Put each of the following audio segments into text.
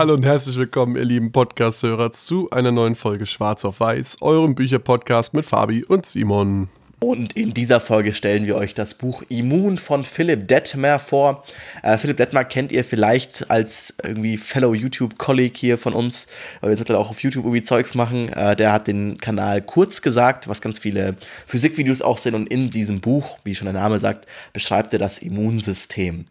Hallo und herzlich willkommen, ihr lieben Podcast-Hörer, zu einer neuen Folge Schwarz auf Weiß, eurem Bücherpodcast mit Fabi und Simon. Und in dieser Folge stellen wir euch das Buch Immun von Philipp Detmer vor. Äh, Philipp Detmer kennt ihr vielleicht als irgendwie Fellow YouTube-Colleague hier von uns, weil wir jetzt mittlerweile auch auf YouTube irgendwie Zeugs machen. Äh, der hat den Kanal kurz gesagt, was ganz viele Physikvideos auch sind. Und in diesem Buch, wie schon der Name sagt, beschreibt er das Immunsystem.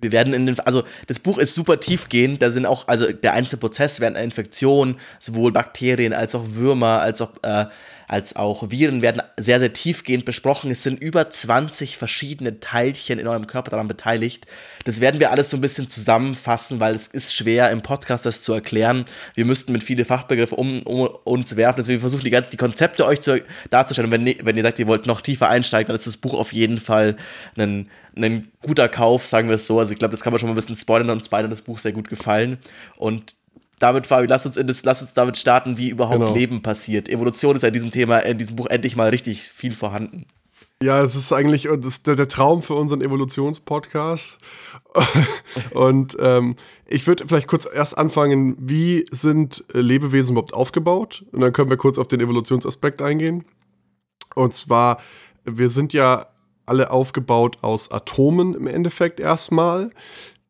Wir werden in den, also das Buch ist super tiefgehend, da sind auch, also der einzelne Prozess während einer Infektion, sowohl Bakterien als auch Würmer, als auch äh, als auch Viren werden sehr, sehr tiefgehend besprochen. Es sind über 20 verschiedene Teilchen in eurem Körper daran beteiligt. Das werden wir alles so ein bisschen zusammenfassen, weil es ist schwer im Podcast das zu erklären. Wir müssten mit viele Fachbegriffe um, um uns werfen. Deswegen versuchen die, die Konzepte euch zu, darzustellen. Wenn, wenn ihr sagt, ihr wollt noch tiefer einsteigen, dann ist das Buch auf jeden Fall ein, ein guter Kauf, sagen wir es so. Also ich glaube, das kann man schon mal ein bisschen spoilern und uns beide das Buch sehr gut gefallen. Und damit, Fabi, lass uns, in das, lass uns damit starten, wie überhaupt genau. Leben passiert. Evolution ist ja in diesem Thema, in diesem Buch endlich mal richtig viel vorhanden. Ja, es ist eigentlich das der, der Traum für unseren Evolutionspodcast. Und ähm, ich würde vielleicht kurz erst anfangen, wie sind Lebewesen überhaupt aufgebaut? Und dann können wir kurz auf den Evolutionsaspekt eingehen. Und zwar, wir sind ja alle aufgebaut aus Atomen im Endeffekt erstmal.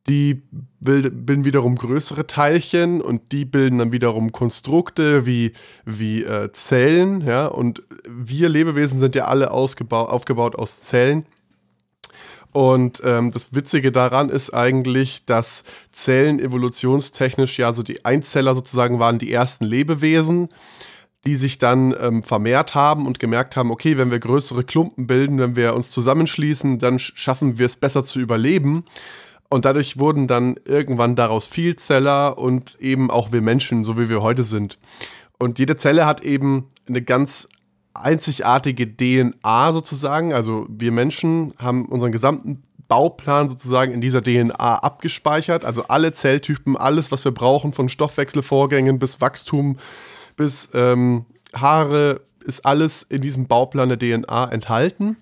Die bilden wiederum größere Teilchen und die bilden dann wiederum Konstrukte wie, wie äh, Zellen. Ja? Und wir Lebewesen sind ja alle aufgebaut aus Zellen. Und ähm, das Witzige daran ist eigentlich, dass Zellen evolutionstechnisch ja so die Einzeller sozusagen waren die ersten Lebewesen, die sich dann ähm, vermehrt haben und gemerkt haben, okay, wenn wir größere Klumpen bilden, wenn wir uns zusammenschließen, dann schaffen wir es besser zu überleben. Und dadurch wurden dann irgendwann daraus Vielzeller und eben auch wir Menschen, so wie wir heute sind. Und jede Zelle hat eben eine ganz einzigartige DNA sozusagen. Also wir Menschen haben unseren gesamten Bauplan sozusagen in dieser DNA abgespeichert. Also alle Zelltypen, alles, was wir brauchen, von Stoffwechselvorgängen bis Wachstum bis ähm, Haare, ist alles in diesem Bauplan der DNA enthalten.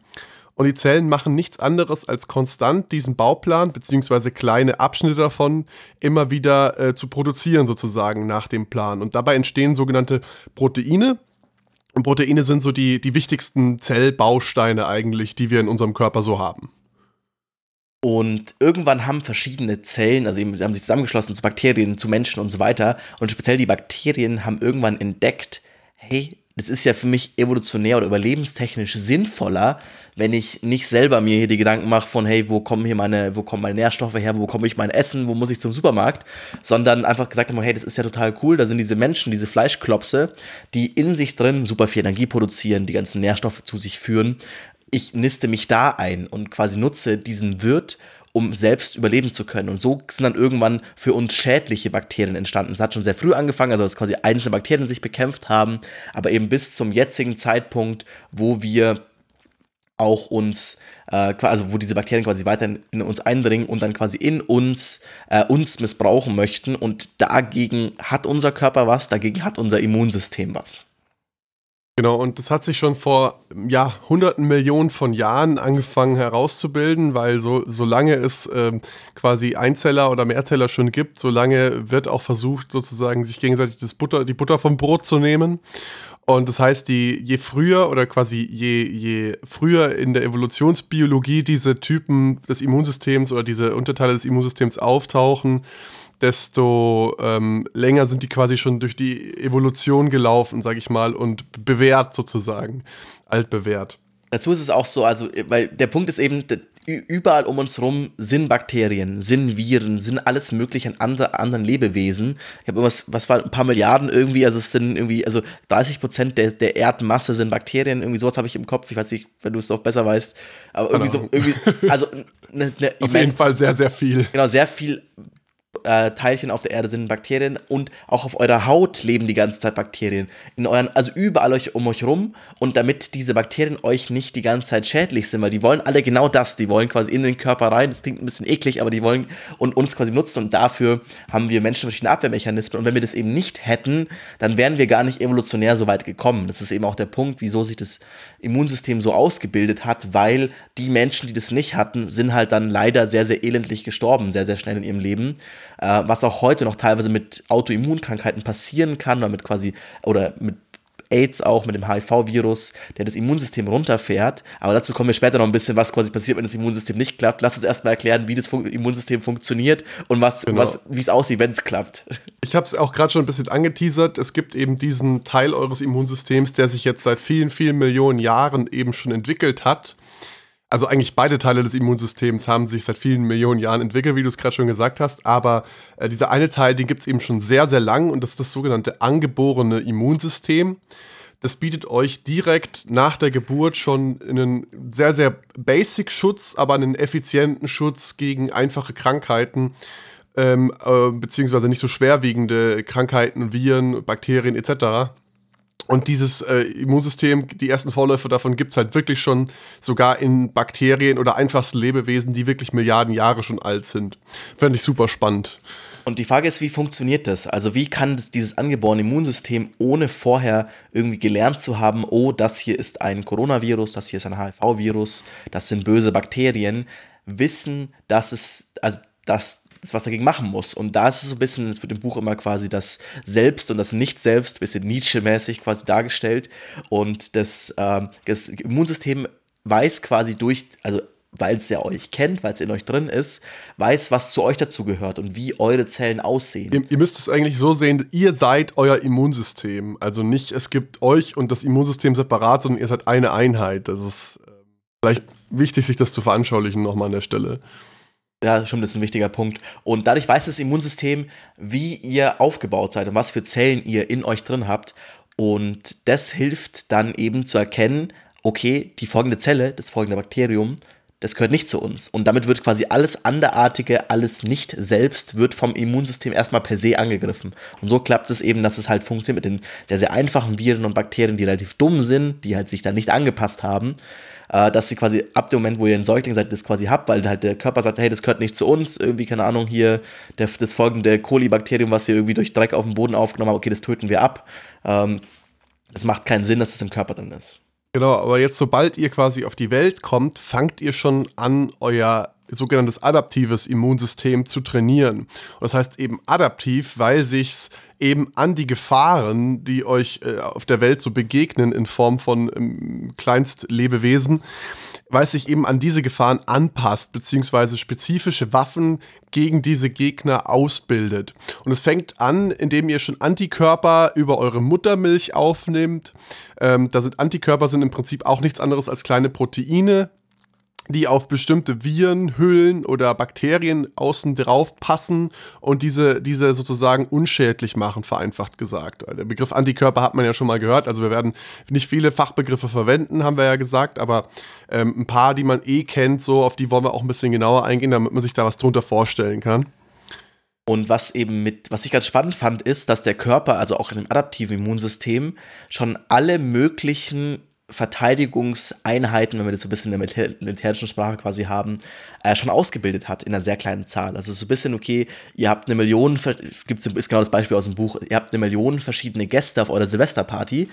Und die Zellen machen nichts anderes als konstant diesen Bauplan beziehungsweise kleine Abschnitte davon immer wieder äh, zu produzieren sozusagen nach dem Plan. Und dabei entstehen sogenannte Proteine. Und Proteine sind so die, die wichtigsten Zellbausteine eigentlich, die wir in unserem Körper so haben. Und irgendwann haben verschiedene Zellen, also haben sich zusammengeschlossen zu Bakterien, zu Menschen und so weiter. Und speziell die Bakterien haben irgendwann entdeckt, hey, das ist ja für mich evolutionär oder überlebenstechnisch sinnvoller, wenn ich nicht selber mir hier die Gedanken mache von, hey, wo kommen hier meine, wo kommen meine Nährstoffe her, wo bekomme ich mein Essen, wo muss ich zum Supermarkt, sondern einfach gesagt haben, hey, das ist ja total cool, da sind diese Menschen, diese Fleischklopse, die in sich drin super viel Energie produzieren, die ganzen Nährstoffe zu sich führen. Ich niste mich da ein und quasi nutze diesen Wirt, um selbst überleben zu können. Und so sind dann irgendwann für uns schädliche Bakterien entstanden. Es hat schon sehr früh angefangen, also dass quasi einzelne Bakterien sich bekämpft haben, aber eben bis zum jetzigen Zeitpunkt, wo wir auch uns, äh, also wo diese Bakterien quasi weiter in, uns eindringen und dann quasi in uns, äh, uns missbrauchen möchten. Und dagegen hat unser Körper was, dagegen hat unser Immunsystem was. Genau, und das hat sich schon vor ja, hunderten Millionen von Jahren angefangen herauszubilden, weil so, solange es ähm, quasi Einzeller oder Mehrzeller schon gibt, solange wird auch versucht, sozusagen sich gegenseitig das Butter, die Butter vom Brot zu nehmen. Und das heißt, die, je früher oder quasi je, je früher in der Evolutionsbiologie diese Typen des Immunsystems oder diese Unterteile des Immunsystems auftauchen, desto ähm, länger sind die quasi schon durch die Evolution gelaufen, sag ich mal, und bewährt sozusagen, altbewährt. Dazu ist es auch so, also, weil der Punkt ist eben, überall um uns herum sind Bakterien, sind Viren, sind alles mögliche an andre, anderen Lebewesen. Ich habe irgendwas, was war ein paar Milliarden irgendwie, also es sind irgendwie, also 30 Prozent der, der Erdmasse sind Bakterien, irgendwie sowas habe ich im Kopf. Ich weiß nicht, wenn du es doch besser weißt, aber irgendwie genau. so, irgendwie, also ne, ne, auf jeden Fall sehr, sehr viel. Genau, sehr viel äh, Teilchen auf der Erde sind Bakterien und auch auf eurer Haut leben die ganze Zeit Bakterien. In euren, also überall euch, um euch rum. Und damit diese Bakterien euch nicht die ganze Zeit schädlich sind, weil die wollen alle genau das. Die wollen quasi in den Körper rein. Das klingt ein bisschen eklig, aber die wollen und uns quasi nutzen. Und dafür haben wir Menschen verschiedene Abwehrmechanismen. Und wenn wir das eben nicht hätten, dann wären wir gar nicht evolutionär so weit gekommen. Das ist eben auch der Punkt, wieso sich das Immunsystem so ausgebildet hat, weil die Menschen, die das nicht hatten, sind halt dann leider sehr, sehr elendlich gestorben, sehr, sehr schnell in ihrem Leben. Äh, was auch heute noch teilweise mit Autoimmunkrankheiten passieren kann, oder mit quasi, oder mit AIDS auch mit dem HIV-Virus, der das Immunsystem runterfährt. Aber dazu kommen wir später noch ein bisschen, was quasi passiert, wenn das Immunsystem nicht klappt. Lass uns erstmal erklären, wie das Fun Immunsystem funktioniert und was, genau. was, wie es aussieht, wenn es klappt. Ich habe es auch gerade schon ein bisschen angeteasert. Es gibt eben diesen Teil eures Immunsystems, der sich jetzt seit vielen, vielen Millionen Jahren eben schon entwickelt hat. Also eigentlich beide Teile des Immunsystems haben sich seit vielen Millionen Jahren entwickelt, wie du es gerade schon gesagt hast. Aber äh, dieser eine Teil, den gibt es eben schon sehr, sehr lang und das ist das sogenannte angeborene Immunsystem. Das bietet euch direkt nach der Geburt schon einen sehr, sehr basic Schutz, aber einen effizienten Schutz gegen einfache Krankheiten, ähm, äh, beziehungsweise nicht so schwerwiegende Krankheiten, Viren, Bakterien etc. Und dieses äh, Immunsystem, die ersten Vorläufe davon gibt es halt wirklich schon sogar in Bakterien oder einfachsten Lebewesen, die wirklich Milliarden Jahre schon alt sind. Fände ich super spannend. Und die Frage ist, wie funktioniert das? Also wie kann das, dieses angeborene Immunsystem, ohne vorher irgendwie gelernt zu haben, oh, das hier ist ein Coronavirus, das hier ist ein HIV-Virus, das sind böse Bakterien, wissen, dass es, also dass was dagegen machen muss. Und da ist es so ein bisschen, es wird im Buch immer quasi das Selbst und das Nicht-Selbst, ein bisschen Nietzsche-mäßig quasi dargestellt. Und das, äh, das Immunsystem weiß quasi durch, also weil es ja euch kennt, weil es in euch drin ist, weiß, was zu euch dazu gehört und wie eure Zellen aussehen. Ihr, ihr, müsst es eigentlich so sehen, ihr seid euer Immunsystem. Also nicht, es gibt euch und das Immunsystem separat, sondern ihr seid eine Einheit. Das ist äh, vielleicht wichtig, sich das zu veranschaulichen nochmal an der Stelle. Ja, schon, das ist ein wichtiger Punkt. Und dadurch weiß das Immunsystem, wie ihr aufgebaut seid und was für Zellen ihr in euch drin habt. Und das hilft dann eben zu erkennen, okay, die folgende Zelle, das folgende Bakterium, das gehört nicht zu uns. Und damit wird quasi alles anderartige, alles nicht selbst, wird vom Immunsystem erstmal per se angegriffen. Und so klappt es eben, dass es halt funktioniert mit den sehr, sehr einfachen Viren und Bakterien, die relativ dumm sind, die halt sich dann nicht angepasst haben, äh, dass sie quasi ab dem Moment, wo ihr ein Säugling seid, das quasi habt, weil halt der Körper sagt, hey, das gehört nicht zu uns, irgendwie, keine Ahnung, hier der, das folgende Kolibakterium, was ihr irgendwie durch Dreck auf dem Boden aufgenommen habt, okay, das töten wir ab. Ähm, es macht keinen Sinn, dass es im Körper drin ist. Genau, aber jetzt, sobald ihr quasi auf die Welt kommt, fangt ihr schon an, euer sogenanntes adaptives Immunsystem zu trainieren. Das heißt eben adaptiv, weil sich's eben an die Gefahren, die euch äh, auf der Welt so begegnen in Form von ähm, Kleinstlebewesen, weil es sich eben an diese Gefahren anpasst, beziehungsweise spezifische Waffen gegen diese Gegner ausbildet. Und es fängt an, indem ihr schon Antikörper über eure Muttermilch aufnimmt. Ähm, da sind Antikörper sind im Prinzip auch nichts anderes als kleine Proteine, die auf bestimmte Viren, Hüllen oder Bakterien außen drauf passen und diese, diese sozusagen unschädlich machen, vereinfacht gesagt. Der Begriff Antikörper hat man ja schon mal gehört, also wir werden nicht viele Fachbegriffe verwenden, haben wir ja gesagt, aber ähm, ein paar, die man eh kennt, so auf die wollen wir auch ein bisschen genauer eingehen, damit man sich da was drunter vorstellen kann. Und was eben mit, was ich ganz spannend fand, ist, dass der Körper, also auch in einem adaptiven Immunsystem, schon alle möglichen Verteidigungseinheiten, wenn wir das so ein bisschen in der militärischen Sprache quasi haben, äh, schon ausgebildet hat in einer sehr kleinen Zahl. Also so ein bisschen, okay, ihr habt eine Million, gibt's, ist genau das Beispiel aus dem Buch, ihr habt eine Million verschiedene Gäste auf eurer Silvesterparty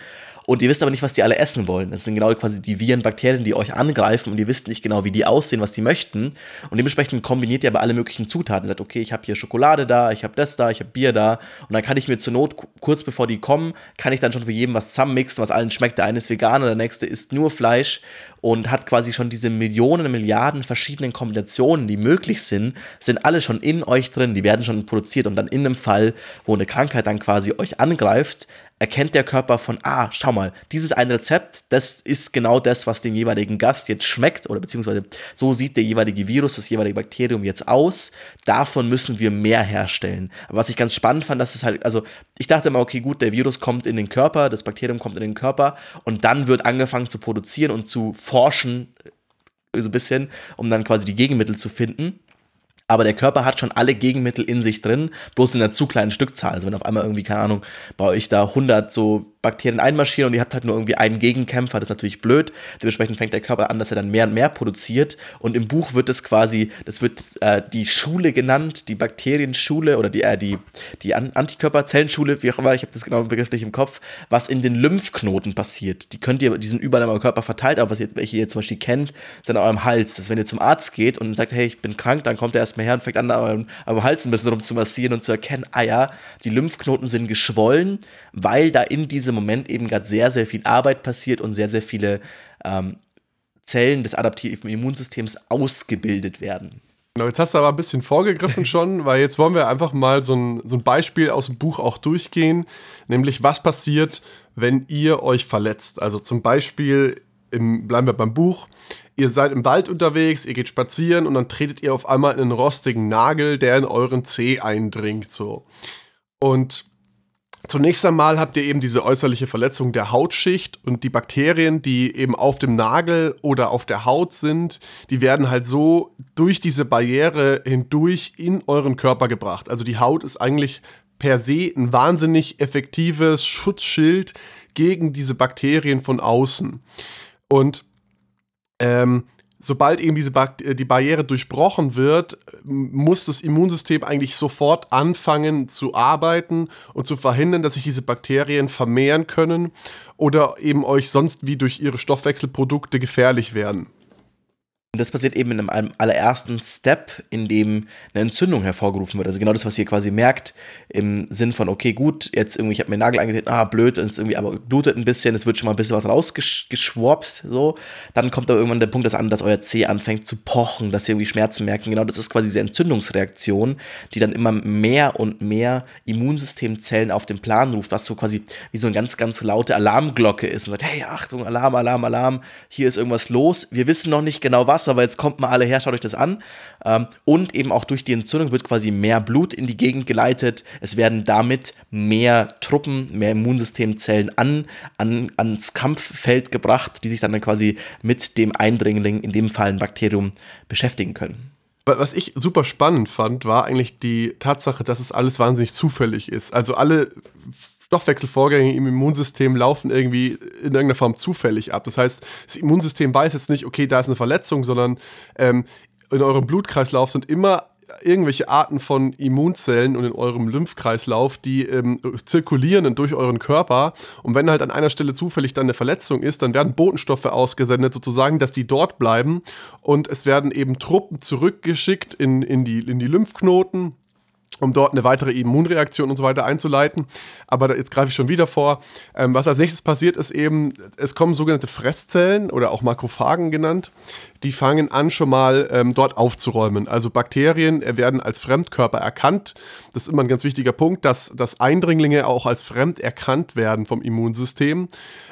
und ihr wisst aber nicht, was die alle essen wollen. Das sind genau quasi die Viren, Bakterien, die euch angreifen und ihr wisst nicht genau, wie die aussehen, was die möchten. Und dementsprechend kombiniert ihr aber alle möglichen Zutaten. Ihr sagt, okay, ich habe hier Schokolade da, ich habe das da, ich habe Bier da. Und dann kann ich mir zur Not, kurz bevor die kommen, kann ich dann schon für jeden was zusammenmixen, was allen schmeckt. Der eine ist vegan, der nächste isst nur Fleisch und hat quasi schon diese Millionen, Milliarden verschiedenen Kombinationen, die möglich sind, sind alle schon in euch drin, die werden schon produziert und dann in einem Fall, wo eine Krankheit dann quasi euch angreift, erkennt der Körper von, ah, schau mal, dieses ein Rezept, das ist genau das, was dem jeweiligen Gast jetzt schmeckt oder beziehungsweise so sieht der jeweilige Virus, das jeweilige Bakterium jetzt aus. Davon müssen wir mehr herstellen. Aber was ich ganz spannend fand, dass es halt, also ich dachte immer, okay, gut, der Virus kommt in den Körper, das Bakterium kommt in den Körper und dann wird angefangen zu produzieren und zu forschen, so ein bisschen, um dann quasi die Gegenmittel zu finden aber der Körper hat schon alle Gegenmittel in sich drin, bloß in einer zu kleinen Stückzahl. Also wenn auf einmal irgendwie, keine Ahnung, bei euch da 100 so Bakterien einmarschieren und ihr habt halt nur irgendwie einen Gegenkämpfer, das ist natürlich blöd. Dementsprechend fängt der Körper an, dass er dann mehr und mehr produziert. Und im Buch wird es quasi, das wird äh, die Schule genannt, die Bakterienschule oder die, äh, die, die Antikörperzellenschule, wie auch immer, ich habe das genau begrifflich im Kopf, was in den Lymphknoten passiert. Die könnt ihr, die sind überall eurem Körper verteilt, aber was ihr, welche ihr zum Beispiel kennt, sind an eurem Hals. Das ist, wenn ihr zum Arzt geht und sagt, hey, ich bin krank, dann kommt er erstmal her und fängt an, an eurem, eurem Hals ein bisschen rum zu massieren und zu erkennen, ah ja, die Lymphknoten sind geschwollen, weil da in diesem diesem Moment eben gerade sehr, sehr viel Arbeit passiert und sehr, sehr viele ähm, Zellen des adaptiven Immunsystems ausgebildet werden. Genau, jetzt hast du aber ein bisschen vorgegriffen schon, weil jetzt wollen wir einfach mal so ein, so ein Beispiel aus dem Buch auch durchgehen, nämlich was passiert, wenn ihr euch verletzt. Also zum Beispiel, im, bleiben wir beim Buch, ihr seid im Wald unterwegs, ihr geht spazieren und dann tretet ihr auf einmal in einen rostigen Nagel, der in euren Zeh eindringt. So. Und Zunächst einmal habt ihr eben diese äußerliche Verletzung der Hautschicht und die Bakterien, die eben auf dem Nagel oder auf der Haut sind, die werden halt so durch diese Barriere hindurch in euren Körper gebracht. Also die Haut ist eigentlich per se ein wahnsinnig effektives Schutzschild gegen diese Bakterien von außen. Und ähm, sobald eben diese ba äh, die Barriere durchbrochen wird, muss das Immunsystem eigentlich sofort anfangen zu arbeiten und zu verhindern, dass sich diese Bakterien vermehren können oder eben euch sonst wie durch ihre Stoffwechselprodukte gefährlich werden. Und das passiert eben in einem allerersten Step, in dem eine Entzündung hervorgerufen wird. Also genau das, was ihr quasi merkt, im Sinn von, okay, gut, jetzt irgendwie, ich habe mir den Nagel eingetreten, ah, blöd, und es irgendwie, aber blutet ein bisschen, es wird schon mal ein bisschen was rausgeschwappt, so. Dann kommt aber irgendwann der Punkt, dass an, dass euer Zeh anfängt zu pochen, dass ihr irgendwie Schmerzen merken. Genau das ist quasi diese Entzündungsreaktion, die dann immer mehr und mehr Immunsystemzellen auf den Plan ruft, was so quasi wie so eine ganz, ganz laute Alarmglocke ist und sagt, hey, Achtung, Alarm, Alarm, Alarm, hier ist irgendwas los. Wir wissen noch nicht genau was, aber jetzt kommt mal alle her, schaut euch das an. Ähm, und eben auch durch die Entzündung wird quasi mehr Blut in die Gegend geleitet. Es werden damit mehr Truppen, mehr Immunsystemzellen an, an, ans Kampffeld gebracht, die sich dann, dann quasi mit dem Eindringling, in dem Fall ein Bakterium, beschäftigen können. Was ich super spannend fand, war eigentlich die Tatsache, dass es alles wahnsinnig zufällig ist. Also alle Stoffwechselvorgänge im Immunsystem laufen irgendwie in irgendeiner Form zufällig ab. Das heißt, das Immunsystem weiß jetzt nicht, okay, da ist eine Verletzung, sondern ähm, in eurem Blutkreislauf sind immer irgendwelche Arten von Immunzellen und in eurem Lymphkreislauf, die ähm, zirkulieren durch euren Körper. Und wenn halt an einer Stelle zufällig dann eine Verletzung ist, dann werden Botenstoffe ausgesendet, sozusagen, dass die dort bleiben. Und es werden eben Truppen zurückgeschickt in, in, die, in die Lymphknoten um dort eine weitere Immunreaktion und so weiter einzuleiten. Aber jetzt greife ich schon wieder vor. Ähm, was als nächstes passiert, ist eben, es kommen sogenannte Fresszellen oder auch Makrophagen genannt. Die fangen an, schon mal ähm, dort aufzuräumen. Also Bakterien werden als Fremdkörper erkannt. Das ist immer ein ganz wichtiger Punkt, dass, dass Eindringlinge auch als fremd erkannt werden vom Immunsystem.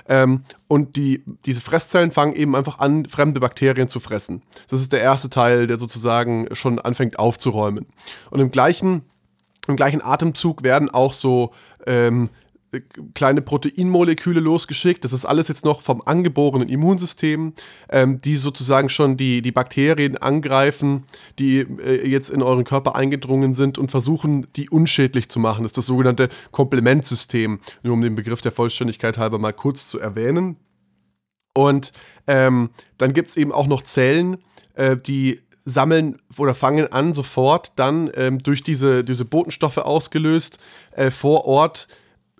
Ähm, und die, diese Fresszellen fangen eben einfach an, fremde Bakterien zu fressen. Das ist der erste Teil, der sozusagen schon anfängt aufzuräumen. Und im gleichen im gleichen Atemzug werden auch so ähm, kleine Proteinmoleküle losgeschickt. Das ist alles jetzt noch vom angeborenen Immunsystem, ähm, die sozusagen schon die, die Bakterien angreifen, die äh, jetzt in euren Körper eingedrungen sind und versuchen, die unschädlich zu machen. Das ist das sogenannte Komplementsystem, nur um den Begriff der Vollständigkeit halber mal kurz zu erwähnen. Und ähm, dann gibt es eben auch noch Zellen, äh, die sammeln oder fangen an, sofort dann ähm, durch diese, diese Botenstoffe ausgelöst äh, vor Ort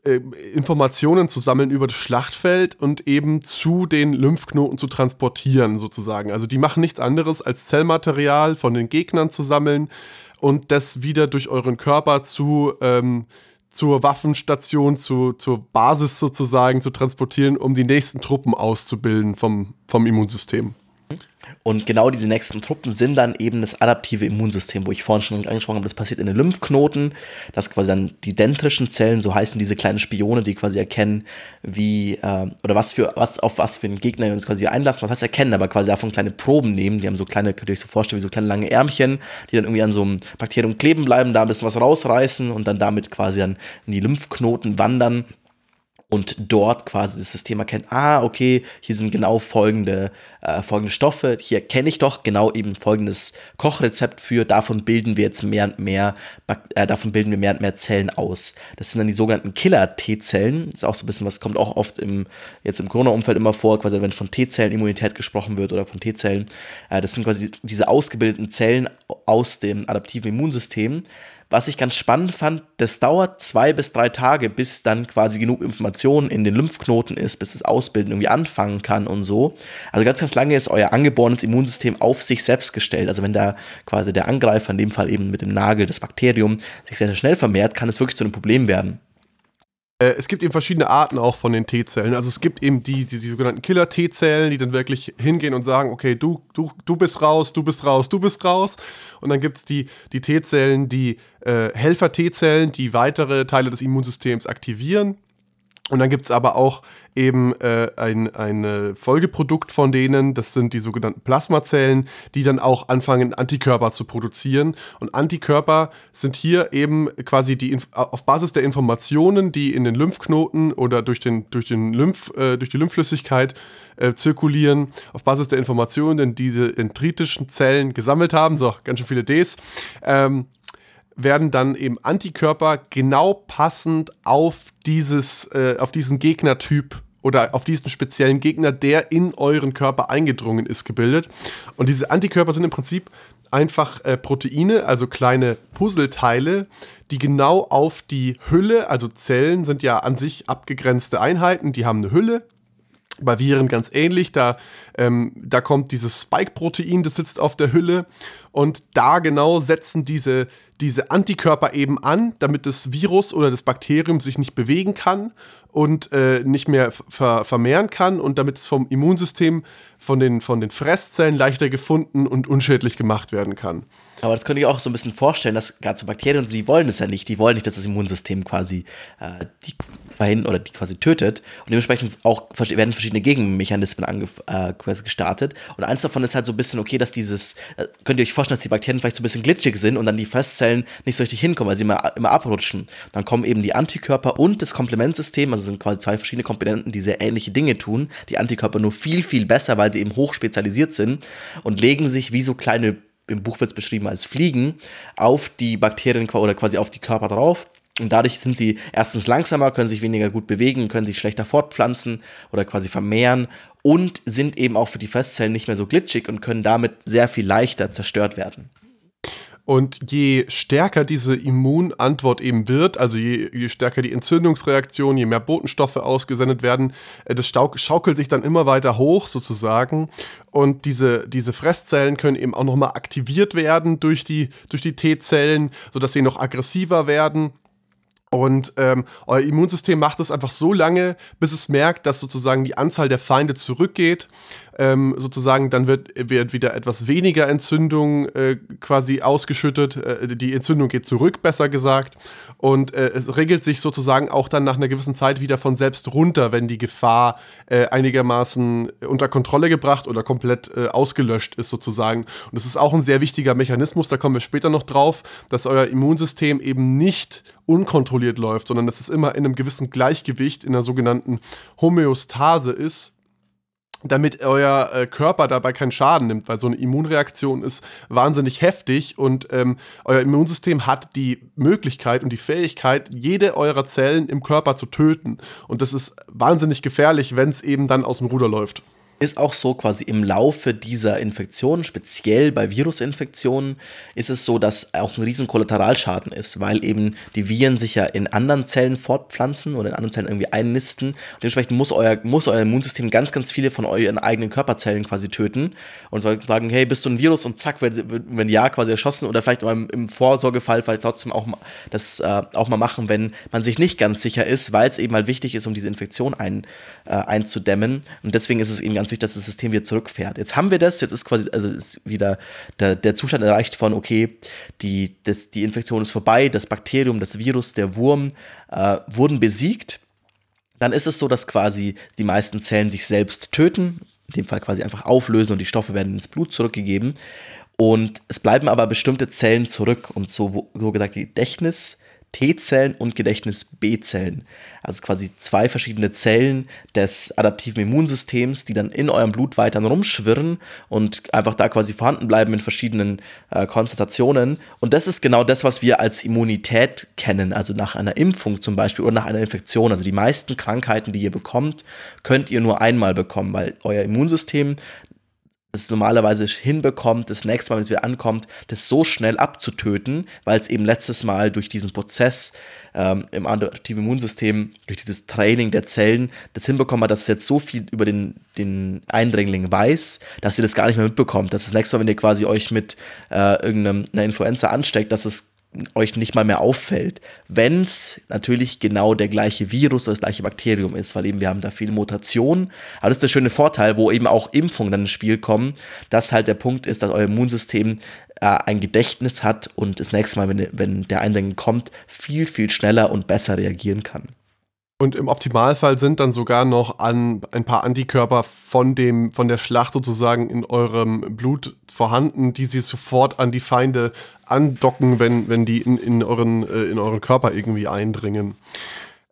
äh, Informationen zu sammeln über das Schlachtfeld und eben zu den Lymphknoten zu transportieren, sozusagen. Also die machen nichts anderes, als Zellmaterial von den Gegnern zu sammeln und das wieder durch euren Körper zu ähm, zur Waffenstation, zu, zur Basis sozusagen zu transportieren, um die nächsten Truppen auszubilden vom, vom Immunsystem. Und genau diese nächsten Truppen sind dann eben das adaptive Immunsystem, wo ich vorhin schon angesprochen habe, das passiert in den Lymphknoten, dass quasi dann die dentrischen Zellen, so heißen diese kleinen Spione, die quasi erkennen, wie, äh, oder was für, was, auf was für einen Gegner wir uns quasi einlassen, was heißt erkennen, aber quasi davon kleine Proben nehmen, die haben so kleine, könnt ihr euch so vorstellen, wie so kleine lange Ärmchen, die dann irgendwie an so einem Bakterium kleben bleiben, da ein bisschen was rausreißen und dann damit quasi dann in die Lymphknoten wandern und dort quasi das System erkennt, ah, okay, hier sind genau folgende, äh, folgende Stoffe, hier kenne ich doch genau eben folgendes Kochrezept für, davon bilden wir jetzt mehr und mehr, äh, davon bilden wir mehr und mehr Zellen aus. Das sind dann die sogenannten Killer-T-Zellen, ist auch so ein bisschen, was kommt auch oft im, jetzt im Corona-Umfeld immer vor, quasi wenn von T-Zellen-Immunität gesprochen wird oder von T-Zellen, äh, das sind quasi diese ausgebildeten Zellen aus dem adaptiven Immunsystem, was ich ganz spannend fand, das dauert zwei bis drei Tage, bis dann quasi genug Information in den Lymphknoten ist, bis das Ausbilden irgendwie anfangen kann und so. Also ganz, ganz lange ist euer angeborenes Immunsystem auf sich selbst gestellt. Also wenn da quasi der Angreifer, in dem Fall eben mit dem Nagel, das Bakterium, sich sehr, sehr schnell vermehrt, kann es wirklich zu einem Problem werden. Äh, es gibt eben verschiedene Arten auch von den T-Zellen. Also es gibt eben die, die, die sogenannten Killer-T-Zellen, die dann wirklich hingehen und sagen, okay, du, du, du bist raus, du bist raus, du bist raus. Und dann gibt es die, die T-Zellen, die äh, Helfer-T-Zellen, die weitere Teile des Immunsystems aktivieren. Und dann gibt es aber auch eben äh, ein, ein Folgeprodukt von denen, das sind die sogenannten Plasmazellen, die dann auch anfangen, Antikörper zu produzieren. Und Antikörper sind hier eben quasi die auf Basis der Informationen, die in den Lymphknoten oder durch, den, durch, den Lymph, äh, durch die Lymphflüssigkeit äh, zirkulieren, auf Basis der Informationen, die diese entritischen Zellen gesammelt haben, so ganz schön viele Ds, ähm, werden dann eben Antikörper genau passend auf dieses, äh, auf diesen Gegnertyp oder auf diesen speziellen Gegner, der in euren Körper eingedrungen ist, gebildet. Und diese Antikörper sind im Prinzip einfach äh, Proteine, also kleine Puzzleteile, die genau auf die Hülle, also Zellen sind ja an sich abgegrenzte Einheiten, die haben eine Hülle. Bei Viren ganz ähnlich, da, ähm, da kommt dieses Spike-Protein, das sitzt auf der Hülle und da genau setzen diese, diese Antikörper eben an, damit das Virus oder das Bakterium sich nicht bewegen kann und äh, nicht mehr ver vermehren kann und damit es vom Immunsystem, von den, von den Fresszellen leichter gefunden und unschädlich gemacht werden kann. Aber das könnte ich auch so ein bisschen vorstellen, dass gerade so Bakterien, die wollen es ja nicht, die wollen nicht, dass das Immunsystem quasi äh, die verhindert oder die quasi tötet. Und dementsprechend auch werden verschiedene Gegenmechanismen äh, gestartet. Und eins davon ist halt so ein bisschen, okay, dass dieses, äh, könnt ihr euch vorstellen, dass die Bakterien vielleicht so ein bisschen glitschig sind und dann die Fresszellen nicht so richtig hinkommen, weil sie immer, immer abrutschen. Dann kommen eben die Antikörper und das Komplementsystem, also sind quasi zwei verschiedene Komponenten, die sehr ähnliche Dinge tun. Die Antikörper nur viel, viel besser, weil sie eben hoch spezialisiert sind und legen sich wie so kleine im Buch wird es beschrieben als Fliegen, auf die Bakterien oder quasi auf die Körper drauf und dadurch sind sie erstens langsamer, können sich weniger gut bewegen, können sich schlechter fortpflanzen oder quasi vermehren und sind eben auch für die Festzellen nicht mehr so glitschig und können damit sehr viel leichter zerstört werden. Und je stärker diese Immunantwort eben wird, also je, je, stärker die Entzündungsreaktion, je mehr Botenstoffe ausgesendet werden, äh, das schaukelt sich dann immer weiter hoch sozusagen. Und diese, diese Fresszellen können eben auch nochmal aktiviert werden durch die, durch die T-Zellen, sodass sie noch aggressiver werden. Und ähm, euer Immunsystem macht es einfach so lange, bis es merkt, dass sozusagen die Anzahl der Feinde zurückgeht ähm, sozusagen, dann wird, wird wieder etwas weniger Entzündung äh, quasi ausgeschüttet. Äh, die Entzündung geht zurück, besser gesagt. Und äh, es regelt sich sozusagen auch dann nach einer gewissen Zeit wieder von selbst runter, wenn die Gefahr äh, einigermaßen unter Kontrolle gebracht oder komplett äh, ausgelöscht ist, sozusagen. Und das ist auch ein sehr wichtiger Mechanismus, da kommen wir später noch drauf, dass euer Immunsystem eben nicht unkontrolliert läuft, sondern dass es immer in einem gewissen Gleichgewicht, in einer sogenannten Homöostase ist damit euer äh, Körper dabei keinen Schaden nimmt, weil so eine Immunreaktion ist wahnsinnig heftig und ähm, euer Immunsystem hat die Möglichkeit und die Fähigkeit, jede eurer Zellen im Körper zu töten. Und das ist wahnsinnig gefährlich, wenn es eben dann aus dem Ruder läuft ist auch so quasi im Laufe dieser Infektion, speziell bei Virusinfektionen, ist es so, dass auch ein riesen Kollateralschaden ist, weil eben die Viren sich ja in anderen Zellen fortpflanzen oder in anderen Zellen irgendwie einnisten. Und dementsprechend muss euer, muss euer Immunsystem ganz, ganz viele von euren eigenen Körperzellen quasi töten und sagen, hey, bist du ein Virus? Und zack, wenn, wenn ja, quasi erschossen oder vielleicht im, im Vorsorgefall vielleicht trotzdem auch das äh, auch mal machen, wenn man sich nicht ganz sicher ist, weil es eben halt wichtig ist, um diese Infektion ein, äh, einzudämmen. Und deswegen ist es eben ganz wichtig, dass das System wieder zurückfährt. Jetzt haben wir das, jetzt ist quasi, also ist wieder der, der Zustand erreicht von, okay, die, das, die Infektion ist vorbei, das Bakterium, das Virus, der Wurm äh, wurden besiegt. Dann ist es so, dass quasi die meisten Zellen sich selbst töten, in dem Fall quasi einfach auflösen und die Stoffe werden ins Blut zurückgegeben. Und es bleiben aber bestimmte Zellen zurück und so, so gesagt, Gedächtnis T-Zellen und Gedächtnis B-Zellen. Also quasi zwei verschiedene Zellen des adaptiven Immunsystems, die dann in eurem Blut weiter rumschwirren und einfach da quasi vorhanden bleiben in verschiedenen äh, Konzentrationen. Und das ist genau das, was wir als Immunität kennen. Also nach einer Impfung zum Beispiel oder nach einer Infektion. Also die meisten Krankheiten, die ihr bekommt, könnt ihr nur einmal bekommen, weil euer Immunsystem es normalerweise hinbekommt, das nächste Mal, wenn es wieder ankommt, das so schnell abzutöten, weil es eben letztes Mal durch diesen Prozess ähm, im adaptiven Immunsystem, durch dieses Training der Zellen, das hinbekommen hat, dass es jetzt so viel über den, den Eindringling weiß, dass ihr das gar nicht mehr mitbekommt. Dass das nächste Mal, wenn ihr quasi euch mit äh, irgendeiner Influenza ansteckt, dass es euch nicht mal mehr auffällt, wenn es natürlich genau der gleiche Virus oder das gleiche Bakterium ist, weil eben wir haben da viele Mutationen. Aber das ist der schöne Vorteil, wo eben auch Impfungen dann ins Spiel kommen, dass halt der Punkt ist, dass euer Immunsystem äh, ein Gedächtnis hat und das nächste Mal, wenn, wenn der Eindringen kommt, viel, viel schneller und besser reagieren kann. Und im Optimalfall sind dann sogar noch an ein paar Antikörper von dem, von der Schlacht sozusagen in eurem Blut vorhanden, die sie sofort an die Feinde andocken, wenn, wenn die in, in, euren, äh, in euren Körper irgendwie eindringen.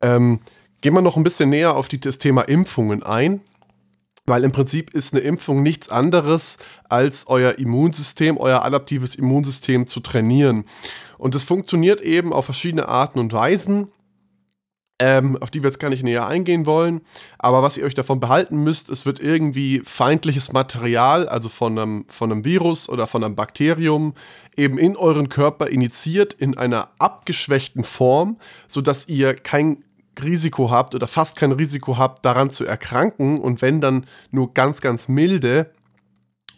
Ähm, gehen wir noch ein bisschen näher auf die, das Thema Impfungen ein. Weil im Prinzip ist eine Impfung nichts anderes, als euer Immunsystem, euer adaptives Immunsystem zu trainieren. Und das funktioniert eben auf verschiedene Arten und Weisen ähm, auf die wir jetzt gar nicht näher eingehen wollen. Aber was ihr euch davon behalten müsst, es wird irgendwie feindliches Material, also von einem, von einem Virus oder von einem Bakterium, eben in euren Körper initiiert in einer abgeschwächten Form, sodass ihr kein Risiko habt oder fast kein Risiko habt, daran zu erkranken und wenn dann nur ganz, ganz milde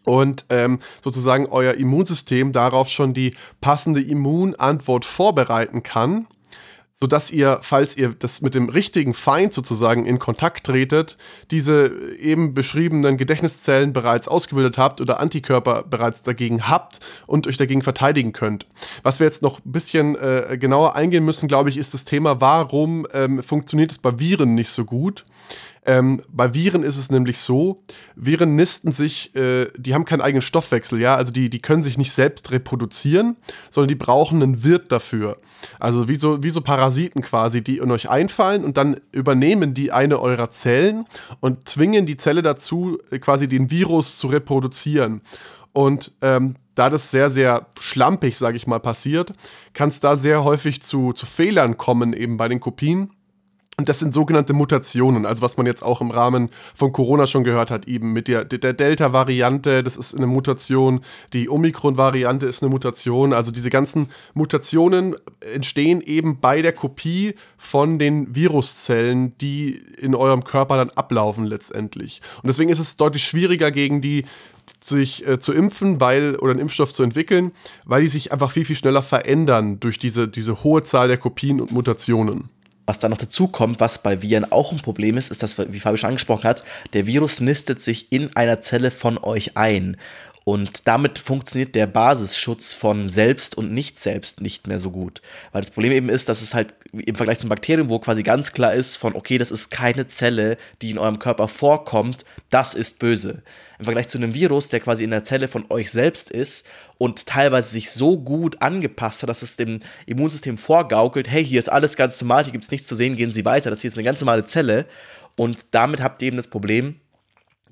und ähm, sozusagen euer Immunsystem darauf schon die passende Immunantwort vorbereiten kann sodass ihr, falls ihr das mit dem richtigen Feind sozusagen in Kontakt tretet, diese eben beschriebenen Gedächtniszellen bereits ausgebildet habt oder Antikörper bereits dagegen habt und euch dagegen verteidigen könnt. Was wir jetzt noch ein bisschen äh, genauer eingehen müssen, glaube ich, ist das Thema, warum ähm, funktioniert es bei Viren nicht so gut. Ähm, bei Viren ist es nämlich so, Viren nisten sich, äh, die haben keinen eigenen Stoffwechsel, ja, also die, die können sich nicht selbst reproduzieren, sondern die brauchen einen Wirt dafür. Also wie so, wie so Parasiten quasi, die in euch einfallen und dann übernehmen die eine eurer Zellen und zwingen die Zelle dazu, quasi den Virus zu reproduzieren. Und ähm, da das sehr, sehr schlampig, sage ich mal, passiert, kann es da sehr häufig zu, zu Fehlern kommen, eben bei den Kopien. Und das sind sogenannte Mutationen, also was man jetzt auch im Rahmen von Corona schon gehört hat, eben mit der, der Delta-Variante, das ist eine Mutation, die Omikron-Variante ist eine Mutation, also diese ganzen Mutationen entstehen eben bei der Kopie von den Viruszellen, die in eurem Körper dann ablaufen letztendlich. Und deswegen ist es deutlich schwieriger gegen die sich äh, zu impfen, weil oder einen Impfstoff zu entwickeln, weil die sich einfach viel viel schneller verändern durch diese diese hohe Zahl der Kopien und Mutationen. Was dann noch dazu kommt, was bei Viren auch ein Problem ist, ist, dass, wie Fabi schon angesprochen hat, der Virus nistet sich in einer Zelle von euch ein. Und damit funktioniert der Basisschutz von selbst und nicht selbst nicht mehr so gut. Weil das Problem eben ist, dass es halt im Vergleich zum Bakterium, wo quasi ganz klar ist von, okay, das ist keine Zelle, die in eurem Körper vorkommt, das ist böse im Vergleich zu einem Virus, der quasi in der Zelle von euch selbst ist und teilweise sich so gut angepasst hat, dass es dem Immunsystem vorgaukelt, hey, hier ist alles ganz normal, hier gibt es nichts zu sehen, gehen Sie weiter, das hier ist eine ganz normale Zelle. Und damit habt ihr eben das Problem,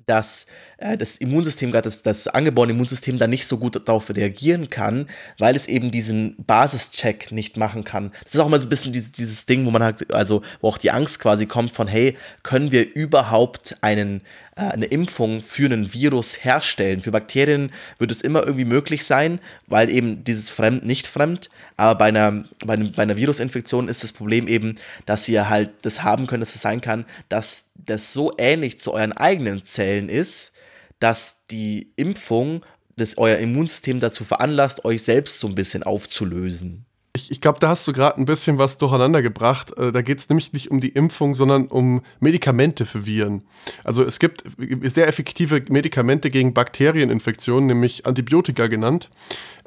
dass das Immunsystem, gerade das, das angeborene Immunsystem, da nicht so gut darauf reagieren kann, weil es eben diesen Basischeck nicht machen kann. Das ist auch immer so ein bisschen dieses, dieses Ding, wo man halt, also wo auch die Angst quasi kommt von, hey, können wir überhaupt einen, äh, eine Impfung für einen Virus herstellen? Für Bakterien wird es immer irgendwie möglich sein, weil eben dieses Fremd nicht fremd, aber bei einer, bei, einem, bei einer Virusinfektion ist das Problem eben, dass ihr halt das haben könnt, dass es sein kann, dass das so ähnlich zu euren eigenen Zellen ist, dass die Impfung das euer Immunsystem dazu veranlasst, euch selbst so ein bisschen aufzulösen. Ich, ich glaube, da hast du gerade ein bisschen was durcheinander gebracht. Äh, da geht es nämlich nicht um die Impfung, sondern um Medikamente für Viren. Also es gibt sehr effektive Medikamente gegen Bakterieninfektionen, nämlich Antibiotika genannt,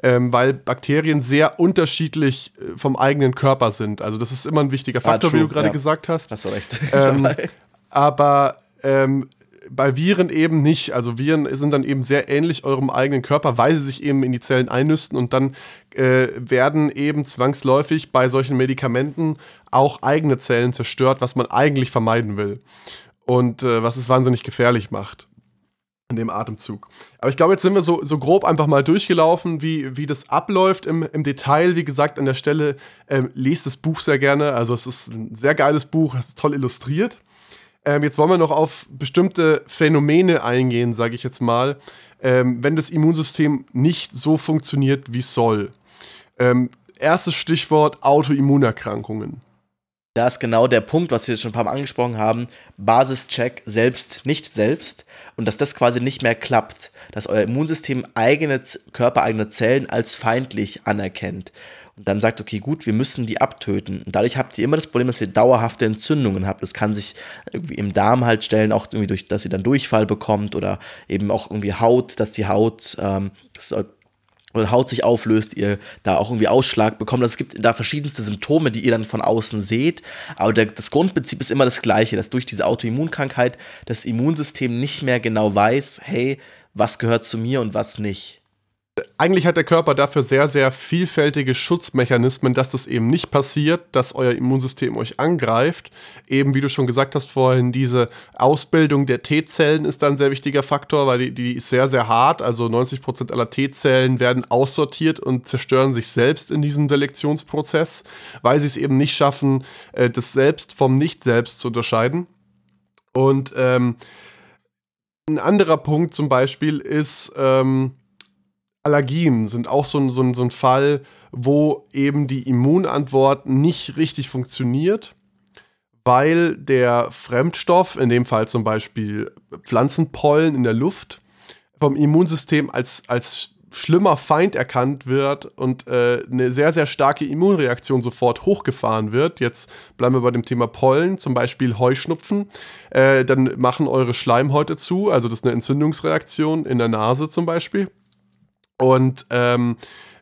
ähm, weil Bakterien sehr unterschiedlich äh, vom eigenen Körper sind. Also das ist immer ein wichtiger Faktor, ja, wie du gerade ja. gesagt hast. Hast du recht. Ähm, aber ähm, bei Viren eben nicht. Also Viren sind dann eben sehr ähnlich eurem eigenen Körper, weil sie sich eben in die Zellen einnüsten und dann äh, werden eben zwangsläufig bei solchen Medikamenten auch eigene Zellen zerstört, was man eigentlich vermeiden will. Und äh, was es wahnsinnig gefährlich macht in dem Atemzug. Aber ich glaube, jetzt sind wir so, so grob einfach mal durchgelaufen, wie, wie das abläuft im, im Detail. Wie gesagt, an der Stelle ähm, lest das Buch sehr gerne. Also es ist ein sehr geiles Buch, es ist toll illustriert. Ähm, jetzt wollen wir noch auf bestimmte Phänomene eingehen, sage ich jetzt mal, ähm, wenn das Immunsystem nicht so funktioniert, wie es soll. Ähm, erstes Stichwort Autoimmunerkrankungen. Da ist genau der Punkt, was wir schon ein paar Mal angesprochen haben. Basischeck selbst, nicht selbst. Und dass das quasi nicht mehr klappt. Dass euer Immunsystem eigene, körpereigene Zellen als feindlich anerkennt. Und dann sagt, okay, gut, wir müssen die abtöten. Und dadurch habt ihr immer das Problem, dass ihr dauerhafte Entzündungen habt. Das kann sich irgendwie im Darm halt stellen, auch irgendwie durch, dass ihr dann Durchfall bekommt oder eben auch irgendwie Haut, dass die Haut, ähm, das oder Haut sich auflöst, ihr da auch irgendwie Ausschlag bekommt. Also es gibt da verschiedenste Symptome, die ihr dann von außen seht. Aber der, das Grundprinzip ist immer das gleiche, dass durch diese Autoimmunkrankheit das Immunsystem nicht mehr genau weiß, hey, was gehört zu mir und was nicht eigentlich hat der Körper dafür sehr, sehr vielfältige Schutzmechanismen, dass das eben nicht passiert, dass euer Immunsystem euch angreift. Eben, wie du schon gesagt hast vorhin, diese Ausbildung der T-Zellen ist da ein sehr wichtiger Faktor, weil die, die ist sehr, sehr hart. Also 90% aller T-Zellen werden aussortiert und zerstören sich selbst in diesem Selektionsprozess, weil sie es eben nicht schaffen, äh, das Selbst vom Nicht-Selbst zu unterscheiden. Und ähm, ein anderer Punkt zum Beispiel ist, ähm, Allergien sind auch so ein, so, ein, so ein Fall, wo eben die Immunantwort nicht richtig funktioniert, weil der Fremdstoff, in dem Fall zum Beispiel Pflanzenpollen in der Luft, vom Immunsystem als, als schlimmer Feind erkannt wird und äh, eine sehr, sehr starke Immunreaktion sofort hochgefahren wird. Jetzt bleiben wir bei dem Thema Pollen, zum Beispiel Heuschnupfen. Äh, dann machen eure Schleimhäute zu, also das ist eine Entzündungsreaktion in der Nase zum Beispiel. Und ähm,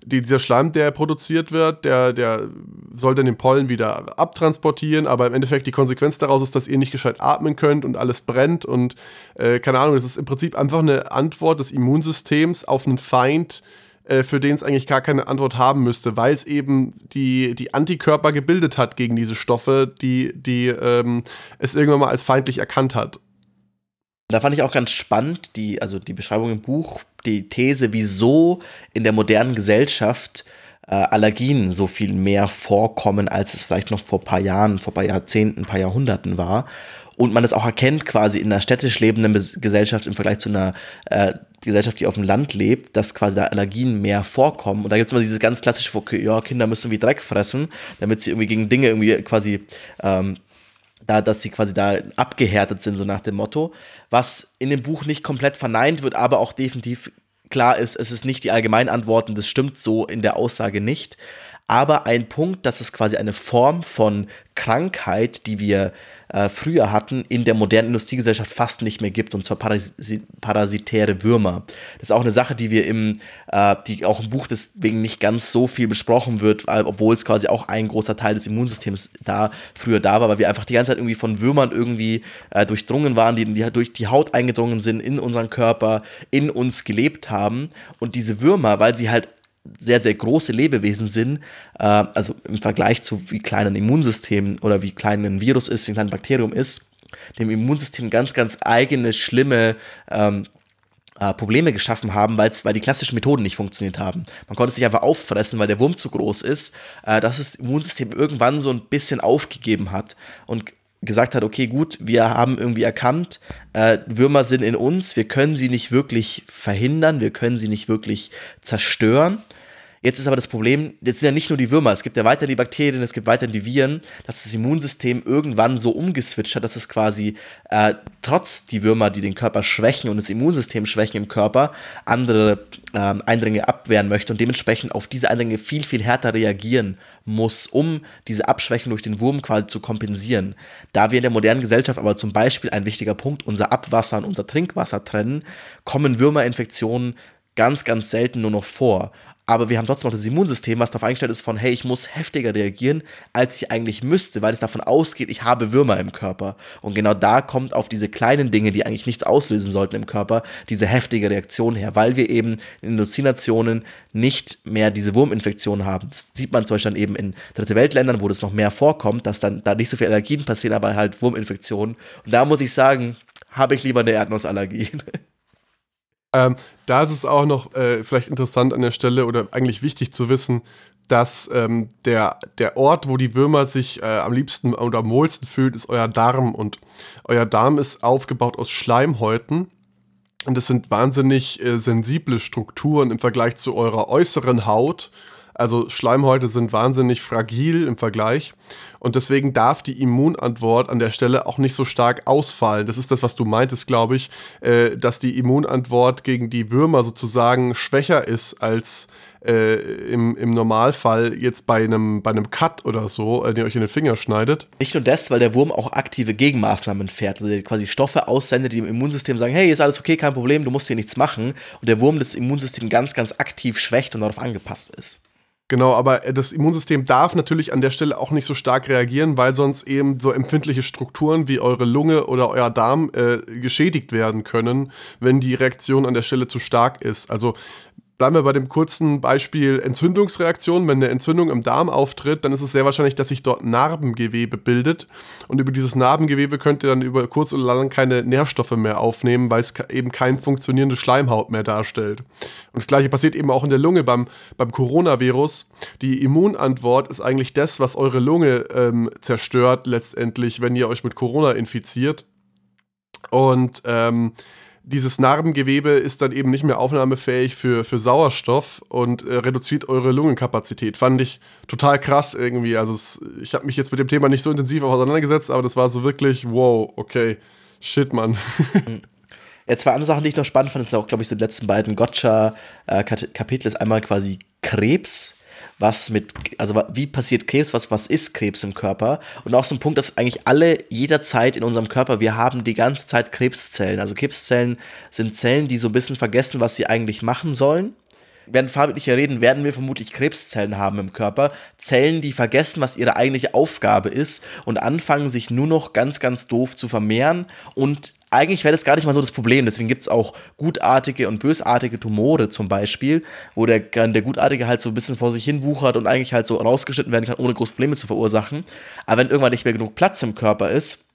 die, dieser Schleim, der produziert wird, der, der soll dann den Pollen wieder abtransportieren, aber im Endeffekt die Konsequenz daraus ist, dass ihr nicht gescheit atmen könnt und alles brennt und äh, keine Ahnung, das ist im Prinzip einfach eine Antwort des Immunsystems auf einen Feind, äh, für den es eigentlich gar keine Antwort haben müsste, weil es eben die, die Antikörper gebildet hat gegen diese Stoffe, die, die ähm, es irgendwann mal als feindlich erkannt hat. Da fand ich auch ganz spannend, die, also die Beschreibung im Buch, die These, wieso in der modernen Gesellschaft äh, Allergien so viel mehr vorkommen, als es vielleicht noch vor ein paar Jahren, vor ein paar Jahrzehnten, ein paar Jahrhunderten war. Und man es auch erkennt quasi in einer städtisch lebenden Gesellschaft im Vergleich zu einer äh, Gesellschaft, die auf dem Land lebt, dass quasi da Allergien mehr vorkommen. Und da gibt es immer dieses ganz klassische, ja, Kinder müssen wie Dreck fressen, damit sie irgendwie gegen Dinge irgendwie quasi ähm, da, dass sie quasi da abgehärtet sind, so nach dem Motto. Was in dem Buch nicht komplett verneint wird, aber auch definitiv klar ist, es ist nicht die Allgemeinantwort und das stimmt so in der Aussage nicht. Aber ein Punkt, dass es quasi eine Form von Krankheit, die wir äh, früher hatten, in der modernen Industriegesellschaft fast nicht mehr gibt, und zwar Parasit parasitäre Würmer. Das ist auch eine Sache, die wir im, äh, die auch im Buch deswegen nicht ganz so viel besprochen wird, obwohl es quasi auch ein großer Teil des Immunsystems da früher da war, weil wir einfach die ganze Zeit irgendwie von Würmern irgendwie äh, durchdrungen waren, die, die durch die Haut eingedrungen sind, in unseren Körper, in uns gelebt haben. Und diese Würmer, weil sie halt sehr, sehr große Lebewesen sind, äh, also im Vergleich zu wie klein ein Immunsystem oder wie klein ein Virus ist, wie klein ein Bakterium ist, dem Immunsystem ganz, ganz eigene, schlimme ähm, äh, Probleme geschaffen haben, weil die klassischen Methoden nicht funktioniert haben. Man konnte es nicht einfach auffressen, weil der Wurm zu groß ist, äh, dass das Immunsystem irgendwann so ein bisschen aufgegeben hat. Und gesagt hat, okay, gut, wir haben irgendwie erkannt, äh, Würmer sind in uns, wir können sie nicht wirklich verhindern, wir können sie nicht wirklich zerstören. Jetzt ist aber das Problem, jetzt sind ja nicht nur die Würmer, es gibt ja weiter die Bakterien, es gibt weiter die Viren, dass das Immunsystem irgendwann so umgeswitcht hat, dass es quasi äh, trotz die Würmer, die den Körper schwächen und das Immunsystem schwächen im Körper, andere äh, Eindringe abwehren möchte und dementsprechend auf diese Eindringe viel, viel härter reagieren muss, um diese Abschwächung durch den Wurm quasi zu kompensieren. Da wir in der modernen Gesellschaft aber zum Beispiel ein wichtiger Punkt unser Abwasser und unser Trinkwasser trennen, kommen Würmerinfektionen ganz, ganz selten nur noch vor. Aber wir haben trotzdem noch das Immunsystem, was darauf eingestellt ist von, hey, ich muss heftiger reagieren, als ich eigentlich müsste, weil es davon ausgeht, ich habe Würmer im Körper. Und genau da kommt auf diese kleinen Dinge, die eigentlich nichts auslösen sollten im Körper, diese heftige Reaktion her, weil wir eben in Industrienationen nicht mehr diese Wurminfektionen haben. Das sieht man zum Beispiel dann eben in Dritte Weltländern, wo das noch mehr vorkommt, dass dann da nicht so viele Allergien passieren, aber halt Wurminfektionen. Und da muss ich sagen, habe ich lieber eine Erdnussallergie. Ähm, da ist es auch noch äh, vielleicht interessant an der Stelle oder eigentlich wichtig zu wissen, dass ähm, der, der Ort, wo die Würmer sich äh, am liebsten oder am wohlsten fühlen, ist euer Darm. Und euer Darm ist aufgebaut aus Schleimhäuten. Und das sind wahnsinnig äh, sensible Strukturen im Vergleich zu eurer äußeren Haut. Also Schleimhäute sind wahnsinnig fragil im Vergleich und deswegen darf die Immunantwort an der Stelle auch nicht so stark ausfallen. Das ist das, was du meintest, glaube ich, äh, dass die Immunantwort gegen die Würmer sozusagen schwächer ist als äh, im, im Normalfall jetzt bei einem, bei einem Cut oder so, äh, den ihr euch in den Finger schneidet. Nicht nur das, weil der Wurm auch aktive Gegenmaßnahmen fährt, also quasi Stoffe aussendet, die im Immunsystem sagen, hey, ist alles okay, kein Problem, du musst hier nichts machen und der Wurm das Immunsystem ganz, ganz aktiv schwächt und darauf angepasst ist. Genau, aber äh, das Immunsystem darf natürlich an der Stelle auch nicht so stark reagieren, weil sonst eben so empfindliche Strukturen wie eure Lunge oder euer Darm äh, geschädigt werden können, wenn die Reaktion an der Stelle zu stark ist. Also Bleiben wir bei dem kurzen Beispiel Entzündungsreaktion. Wenn eine Entzündung im Darm auftritt, dann ist es sehr wahrscheinlich, dass sich dort Narbengewebe bildet. Und über dieses Narbengewebe könnt ihr dann über kurz oder lang keine Nährstoffe mehr aufnehmen, weil es eben kein funktionierende Schleimhaut mehr darstellt. Und das gleiche passiert eben auch in der Lunge beim, beim Coronavirus. Die Immunantwort ist eigentlich das, was eure Lunge ähm, zerstört letztendlich, wenn ihr euch mit Corona infiziert. Und ähm, dieses Narbengewebe ist dann eben nicht mehr aufnahmefähig für, für Sauerstoff und äh, reduziert eure Lungenkapazität. Fand ich total krass irgendwie. Also es, ich habe mich jetzt mit dem Thema nicht so intensiv auseinandergesetzt, aber das war so wirklich, wow, okay, shit, Mann. Ja, zwei andere Sachen, die ich noch spannend fand, sind auch, glaube ich, so die letzten beiden Gotcha-Kapitel, ist einmal quasi Krebs was mit, also wie passiert Krebs, was, was ist Krebs im Körper? Und auch so ein Punkt, dass eigentlich alle jederzeit in unserem Körper, wir haben die ganze Zeit Krebszellen. Also Krebszellen sind Zellen, die so ein bisschen vergessen, was sie eigentlich machen sollen. Während Fabian und reden, werden wir vermutlich Krebszellen haben im Körper. Zellen, die vergessen, was ihre eigentliche Aufgabe ist und anfangen, sich nur noch ganz, ganz doof zu vermehren und eigentlich wäre das gar nicht mal so das Problem. Deswegen gibt es auch gutartige und bösartige Tumore zum Beispiel, wo der, der Gutartige halt so ein bisschen vor sich hin wuchert und eigentlich halt so rausgeschnitten werden kann, ohne große Probleme zu verursachen. Aber wenn irgendwann nicht mehr genug Platz im Körper ist,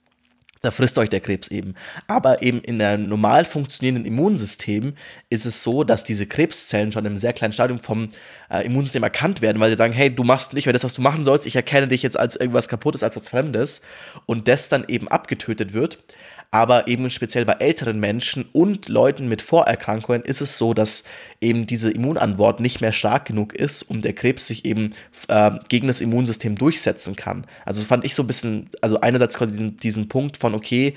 da frisst euch der Krebs eben. Aber eben in einem normal funktionierenden Immunsystem ist es so, dass diese Krebszellen schon in einem sehr kleinen Stadium vom äh, Immunsystem erkannt werden, weil sie sagen, hey, du machst nicht mehr das, was du machen sollst, ich erkenne dich jetzt als irgendwas kaputtes, als was Fremdes und das dann eben abgetötet wird aber eben speziell bei älteren Menschen und Leuten mit Vorerkrankungen ist es so, dass eben diese Immunantwort nicht mehr stark genug ist, um der Krebs sich eben äh, gegen das Immunsystem durchsetzen kann. Also fand ich so ein bisschen, also einerseits quasi diesen, diesen Punkt von, okay,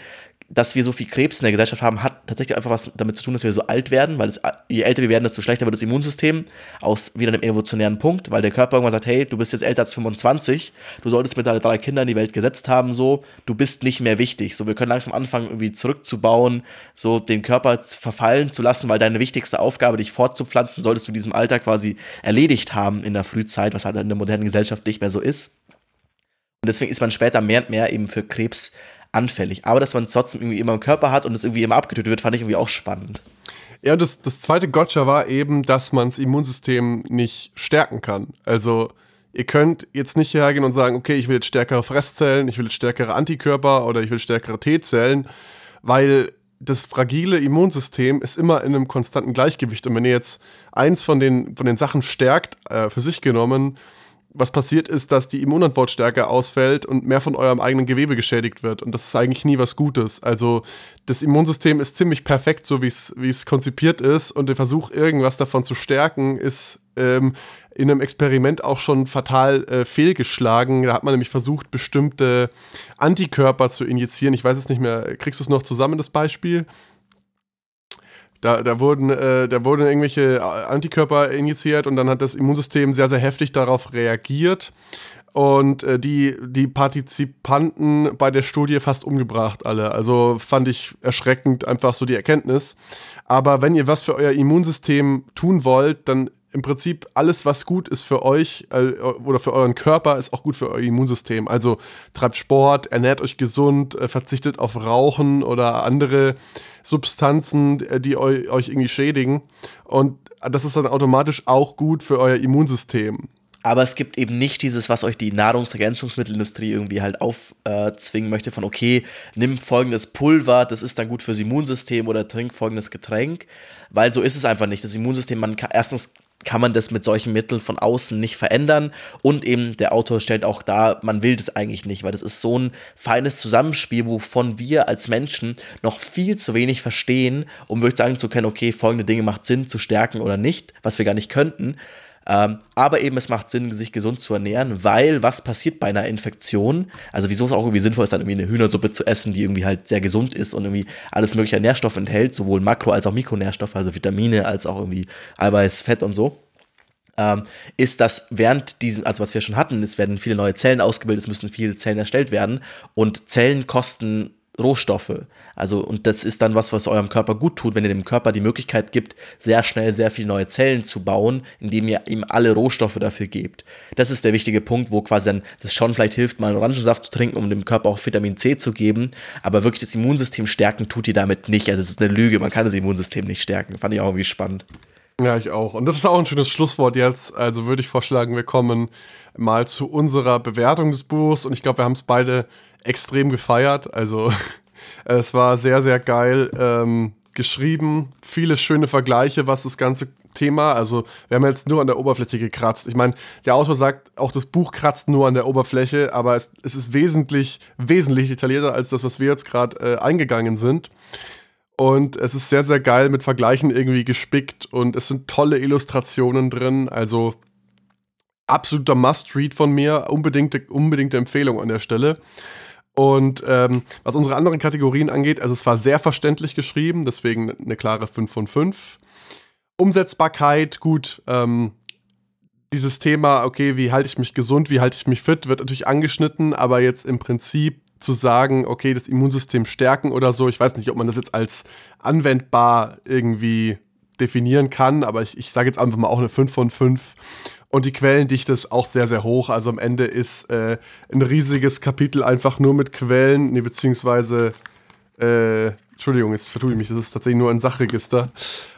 dass wir so viel Krebs in der Gesellschaft haben, hat tatsächlich einfach was damit zu tun, dass wir so alt werden, weil es, je älter wir werden, desto schlechter wird das Immunsystem. Aus wieder einem evolutionären Punkt, weil der Körper irgendwann sagt, hey, du bist jetzt älter als 25, du solltest mit deinen drei Kindern die Welt gesetzt haben, so, du bist nicht mehr wichtig. So, wir können langsam anfangen, irgendwie zurückzubauen, so den Körper verfallen zu lassen, weil deine wichtigste Aufgabe, dich fortzupflanzen, solltest du diesem Alter quasi erledigt haben in der Frühzeit, was halt in der modernen Gesellschaft nicht mehr so ist. Und deswegen ist man später mehr und mehr eben für Krebs anfällig. Aber dass man es trotzdem irgendwie immer im Körper hat und es irgendwie immer abgetötet wird, fand ich irgendwie auch spannend. Ja, und das, das zweite Gotcha war eben, dass man das Immunsystem nicht stärken kann. Also, ihr könnt jetzt nicht hergehen und sagen, okay, ich will jetzt stärkere Fresszellen, ich will jetzt stärkere Antikörper oder ich will stärkere T-Zellen, weil das fragile Immunsystem ist immer in einem konstanten Gleichgewicht. Und wenn ihr jetzt eins von den, von den Sachen stärkt, äh, für sich genommen, was passiert ist, dass die Immunantwort stärker ausfällt und mehr von eurem eigenen Gewebe geschädigt wird. Und das ist eigentlich nie was Gutes. Also das Immunsystem ist ziemlich perfekt, so wie es konzipiert ist. Und der Versuch, irgendwas davon zu stärken, ist ähm, in einem Experiment auch schon fatal äh, fehlgeschlagen. Da hat man nämlich versucht, bestimmte Antikörper zu injizieren. Ich weiß es nicht mehr. Kriegst du es noch zusammen, das Beispiel? Da, da, wurden, äh, da wurden irgendwelche Antikörper injiziert und dann hat das Immunsystem sehr, sehr heftig darauf reagiert. und äh, die, die Partizipanten bei der Studie fast umgebracht alle. Also fand ich erschreckend einfach so die Erkenntnis. Aber wenn ihr was für euer Immunsystem tun wollt, dann im Prinzip alles, was gut ist für euch äh, oder für euren Körper, ist auch gut für euer Immunsystem. Also treibt Sport, ernährt euch gesund, äh, verzichtet auf Rauchen oder andere Substanzen, äh, die eu euch irgendwie schädigen. Und das ist dann automatisch auch gut für euer Immunsystem. Aber es gibt eben nicht dieses, was euch die Nahrungsergänzungsmittelindustrie irgendwie halt aufzwingen möchte, von okay, nimm folgendes Pulver, das ist dann gut fürs Immunsystem oder trink folgendes Getränk. Weil so ist es einfach nicht. Das Immunsystem, man kann, erstens kann man das mit solchen Mitteln von außen nicht verändern. Und eben der Autor stellt auch dar, man will das eigentlich nicht, weil das ist so ein feines Zusammenspiel, wovon wir als Menschen noch viel zu wenig verstehen, um wirklich sagen zu können, okay, folgende Dinge macht Sinn zu stärken oder nicht, was wir gar nicht könnten. Ähm, aber eben, es macht Sinn, sich gesund zu ernähren, weil was passiert bei einer Infektion? Also, wieso es auch irgendwie sinnvoll ist, dann irgendwie eine Hühnersuppe zu essen, die irgendwie halt sehr gesund ist und irgendwie alles mögliche Nährstoffe enthält, sowohl Makro- als auch Mikronährstoffe, also Vitamine, als auch irgendwie Eiweiß, Fett und so. Ähm, ist, dass während diesen, also was wir schon hatten, es werden viele neue Zellen ausgebildet, es müssen viele Zellen erstellt werden und Zellen kosten Rohstoffe. Also, und das ist dann was, was eurem Körper gut tut, wenn ihr dem Körper die Möglichkeit gibt, sehr schnell sehr viele neue Zellen zu bauen, indem ihr ihm alle Rohstoffe dafür gebt. Das ist der wichtige Punkt, wo quasi dann das schon vielleicht hilft, mal einen Orangensaft zu trinken, um dem Körper auch Vitamin C zu geben. Aber wirklich das Immunsystem stärken tut ihr damit nicht. Also, es ist eine Lüge. Man kann das Immunsystem nicht stärken. Fand ich auch irgendwie spannend. Ja, ich auch. Und das ist auch ein schönes Schlusswort jetzt. Also würde ich vorschlagen, wir kommen mal zu unserer Bewertung des Buchs. Und ich glaube, wir haben es beide extrem gefeiert. Also es war sehr, sehr geil ähm, geschrieben. Viele schöne Vergleiche, was das ganze Thema, also wir haben jetzt nur an der Oberfläche gekratzt. Ich meine, der Autor sagt, auch das Buch kratzt nur an der Oberfläche, aber es, es ist wesentlich, wesentlich detaillierter als das, was wir jetzt gerade äh, eingegangen sind. Und es ist sehr, sehr geil mit Vergleichen irgendwie gespickt und es sind tolle Illustrationen drin. Also absoluter Must-Read von mir. Unbedingte, unbedingte Empfehlung an der Stelle. Und ähm, was unsere anderen Kategorien angeht, also es war sehr verständlich geschrieben, deswegen eine klare 5 von 5. Umsetzbarkeit, gut, ähm, dieses Thema, okay, wie halte ich mich gesund, wie halte ich mich fit, wird natürlich angeschnitten, aber jetzt im Prinzip zu sagen, okay, das Immunsystem stärken oder so, ich weiß nicht, ob man das jetzt als anwendbar irgendwie definieren kann, aber ich, ich sage jetzt einfach mal auch eine 5 von 5. Und die Quellendichte ist auch sehr, sehr hoch. Also am Ende ist äh, ein riesiges Kapitel einfach nur mit Quellen, nee, beziehungsweise, äh, Entschuldigung, jetzt vertue ich mich, das ist tatsächlich nur ein Sachregister.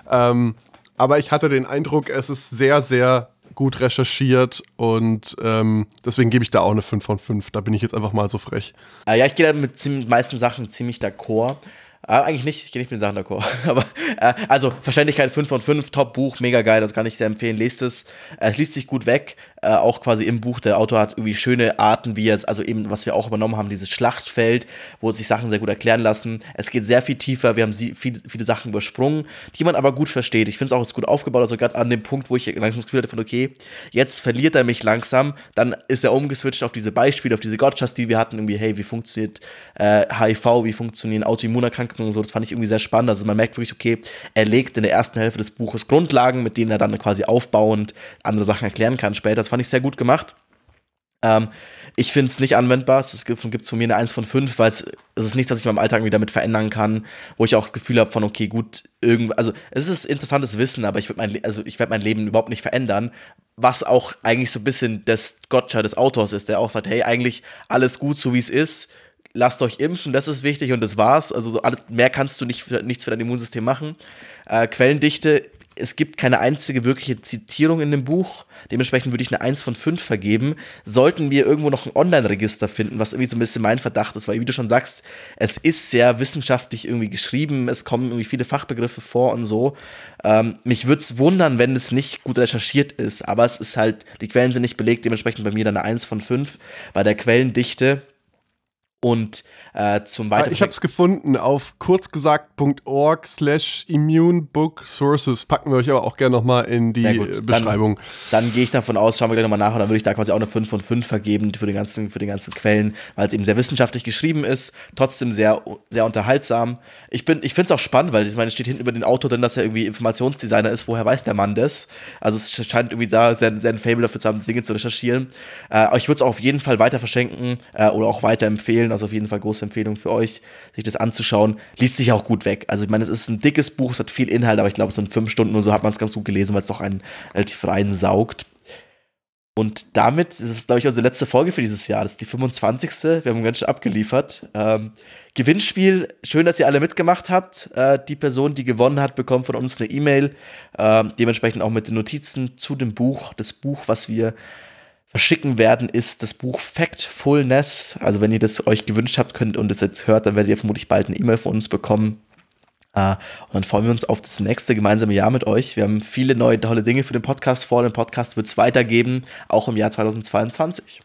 Ähm, aber ich hatte den Eindruck, es ist sehr, sehr gut recherchiert und ähm, deswegen gebe ich da auch eine 5 von 5. Da bin ich jetzt einfach mal so frech. Äh, ja, ich gehe da mit den meisten Sachen ziemlich d'accord. Äh, eigentlich nicht, ich gehe nicht mit den Sachen d'accord. Aber äh, also Verständlichkeit 5 von 5, Top-Buch, mega geil, das kann ich sehr empfehlen. Lest es. Äh, es liest sich gut weg. Äh, auch quasi im Buch. Der Autor hat irgendwie schöne Arten, wie er es, also eben, was wir auch übernommen haben, dieses Schlachtfeld, wo sich Sachen sehr gut erklären lassen. Es geht sehr viel tiefer. Wir haben sie, viel, viele Sachen übersprungen, die man aber gut versteht. Ich finde es auch ist gut aufgebaut. Also gerade an dem Punkt, wo ich langsam das Gefühl hatte von, okay, jetzt verliert er mich langsam. Dann ist er umgeswitcht auf diese Beispiele, auf diese Gotchas, die wir hatten. Irgendwie, hey, wie funktioniert äh, HIV, wie funktionieren Autoimmunerkrankungen und so. Das fand ich irgendwie sehr spannend. Also man merkt wirklich, okay, er legt in der ersten Hälfte des Buches Grundlagen, mit denen er dann quasi aufbauend andere Sachen erklären kann später. Das fand ich sehr gut gemacht. Ähm, ich finde es nicht anwendbar. Es gibt es von mir eine 1 von 5, weil es, ist nichts, was ich in meinem Alltag wieder damit verändern kann, wo ich auch das Gefühl habe von, okay, gut, irgend, also es ist interessantes Wissen, aber ich mein, also ich mein Leben überhaupt nicht verändern, was auch eigentlich so ein bisschen das Gotcha des Autors ist, der auch sagt, hey, eigentlich alles gut, so wie es ist, lasst euch impfen, das ist wichtig und das war's. Also so alles, mehr kannst du nicht für, nichts für dein Immunsystem machen. Äh, Quellendichte es gibt keine einzige wirkliche Zitierung in dem Buch. Dementsprechend würde ich eine 1 von 5 vergeben. Sollten wir irgendwo noch ein Online-Register finden, was irgendwie so ein bisschen mein Verdacht ist, weil wie du schon sagst, es ist sehr wissenschaftlich irgendwie geschrieben, es kommen irgendwie viele Fachbegriffe vor und so. Ähm, mich würde es wundern, wenn es nicht gut recherchiert ist, aber es ist halt, die Quellen sind nicht belegt, dementsprechend bei mir dann eine 1 von 5 bei der Quellendichte. Und äh, zum Weiteren. Ich habe es gefunden auf kurzgesagt.org slash immunebooksources. Packen wir euch aber auch gerne nochmal in die gut, Beschreibung. Dann, dann gehe ich davon aus, schauen wir gleich nochmal nach und dann würde ich da quasi auch eine 5 von 5 vergeben für die ganzen, für die ganzen Quellen, weil es eben sehr wissenschaftlich geschrieben ist, trotzdem sehr, sehr unterhaltsam. Ich, ich finde es auch spannend, weil ich meine, es steht hinten über den Autor drin, dass er irgendwie Informationsdesigner ist. Woher weiß der Mann das? Also es scheint irgendwie da sehr, sehr ein Fable dafür zu haben, Dinge zu recherchieren. Äh, aber ich würde es auch auf jeden Fall weiter verschenken äh, oder auch weiter empfehlen. Also auf jeden Fall große Empfehlung für euch, sich das anzuschauen. Liest sich auch gut weg. Also ich meine, es ist ein dickes Buch, es hat viel Inhalt, aber ich glaube, so in fünf Stunden oder so hat man es ganz gut gelesen, weil es doch einen relativ rein saugt. Und damit ist es, glaube ich, unsere letzte Folge für dieses Jahr. Das ist die 25. Wir haben ganz schön abgeliefert. Ähm, Gewinnspiel, schön, dass ihr alle mitgemacht habt. Äh, die Person, die gewonnen hat, bekommt von uns eine E-Mail. Äh, dementsprechend auch mit den Notizen zu dem Buch. Das Buch, was wir verschicken werden, ist das Buch Factfulness. Also wenn ihr das euch gewünscht habt könnt und es jetzt hört, dann werdet ihr vermutlich bald eine E-Mail von uns bekommen. Uh, und dann freuen wir uns auf das nächste gemeinsame Jahr mit euch. Wir haben viele neue tolle Dinge für den Podcast vor. Den Podcast wird es weitergeben, auch im Jahr 2022.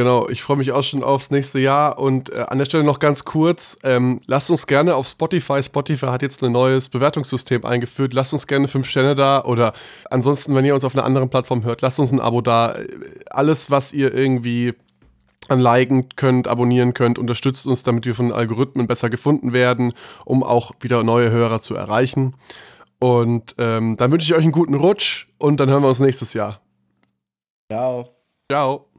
Genau, ich freue mich auch schon aufs nächste Jahr und äh, an der Stelle noch ganz kurz, ähm, lasst uns gerne auf Spotify, Spotify hat jetzt ein neues Bewertungssystem eingeführt, lasst uns gerne fünf Sterne da oder ansonsten, wenn ihr uns auf einer anderen Plattform hört, lasst uns ein Abo da. Alles, was ihr irgendwie an liken könnt, abonnieren könnt, unterstützt uns, damit wir von Algorithmen besser gefunden werden, um auch wieder neue Hörer zu erreichen. Und ähm, dann wünsche ich euch einen guten Rutsch und dann hören wir uns nächstes Jahr. Ciao. Ciao.